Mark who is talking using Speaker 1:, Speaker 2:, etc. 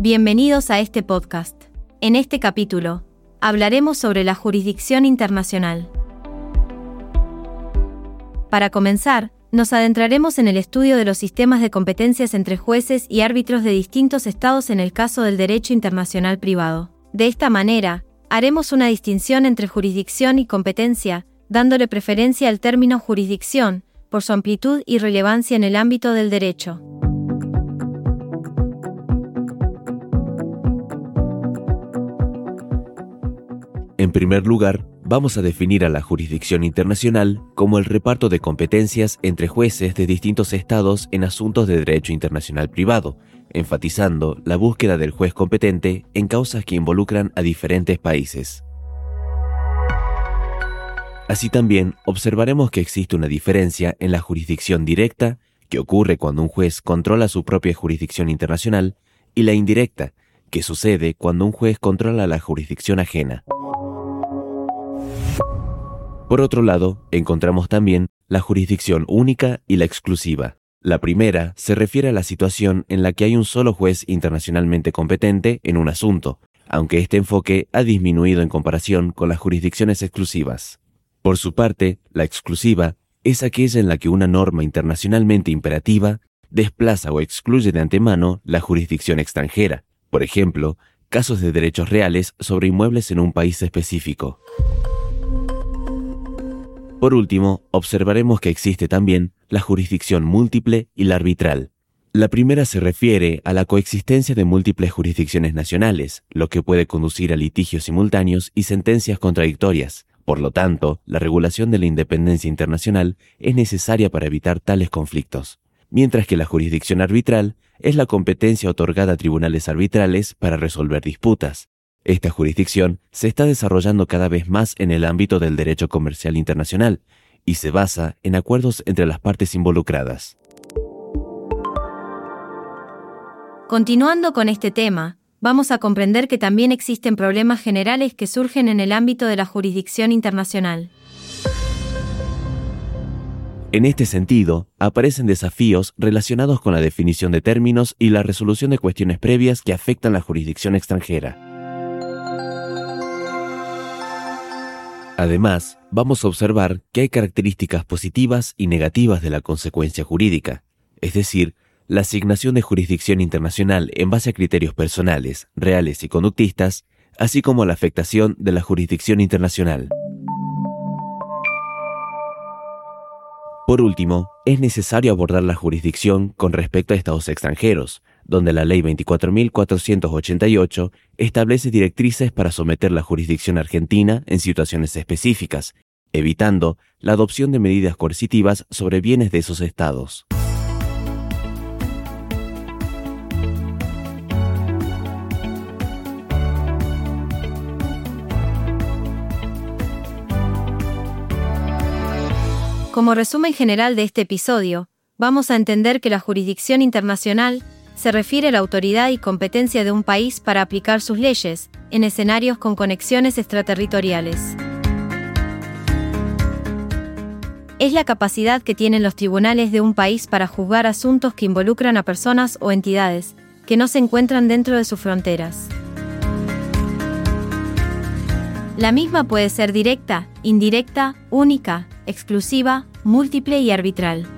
Speaker 1: Bienvenidos a este podcast. En este capítulo, hablaremos sobre la jurisdicción internacional. Para comenzar, nos adentraremos en el estudio de los sistemas de competencias entre jueces y árbitros de distintos estados en el caso del derecho internacional privado. De esta manera, haremos una distinción entre jurisdicción y competencia, dándole preferencia al término jurisdicción, por su amplitud y relevancia en el ámbito del derecho.
Speaker 2: En primer lugar, vamos a definir a la jurisdicción internacional como el reparto de competencias entre jueces de distintos estados en asuntos de derecho internacional privado, enfatizando la búsqueda del juez competente en causas que involucran a diferentes países. Así también observaremos que existe una diferencia en la jurisdicción directa, que ocurre cuando un juez controla su propia jurisdicción internacional, y la indirecta, que sucede cuando un juez controla la jurisdicción ajena. Por otro lado, encontramos también la jurisdicción única y la exclusiva. La primera se refiere a la situación en la que hay un solo juez internacionalmente competente en un asunto, aunque este enfoque ha disminuido en comparación con las jurisdicciones exclusivas. Por su parte, la exclusiva es aquella en la que una norma internacionalmente imperativa desplaza o excluye de antemano la jurisdicción extranjera, por ejemplo, casos de derechos reales sobre inmuebles en un país específico. Por último, observaremos que existe también la jurisdicción múltiple y la arbitral. La primera se refiere a la coexistencia de múltiples jurisdicciones nacionales, lo que puede conducir a litigios simultáneos y sentencias contradictorias. Por lo tanto, la regulación de la independencia internacional es necesaria para evitar tales conflictos, mientras que la jurisdicción arbitral es la competencia otorgada a tribunales arbitrales para resolver disputas, esta jurisdicción se está desarrollando cada vez más en el ámbito del derecho comercial internacional y se basa en acuerdos entre las partes involucradas.
Speaker 1: Continuando con este tema, vamos a comprender que también existen problemas generales que surgen en el ámbito de la jurisdicción internacional.
Speaker 2: En este sentido, aparecen desafíos relacionados con la definición de términos y la resolución de cuestiones previas que afectan la jurisdicción extranjera. Además, vamos a observar que hay características positivas y negativas de la consecuencia jurídica, es decir, la asignación de jurisdicción internacional en base a criterios personales, reales y conductistas, así como la afectación de la jurisdicción internacional. Por último, es necesario abordar la jurisdicción con respecto a estados extranjeros, donde la Ley 24.488 establece directrices para someter la jurisdicción argentina en situaciones específicas, evitando la adopción de medidas coercitivas sobre bienes de esos estados.
Speaker 1: Como resumen general de este episodio, vamos a entender que la jurisdicción internacional se refiere a la autoridad y competencia de un país para aplicar sus leyes, en escenarios con conexiones extraterritoriales. Es la capacidad que tienen los tribunales de un país para juzgar asuntos que involucran a personas o entidades que no se encuentran dentro de sus fronteras. La misma puede ser directa, indirecta, única, exclusiva, múltiple y arbitral.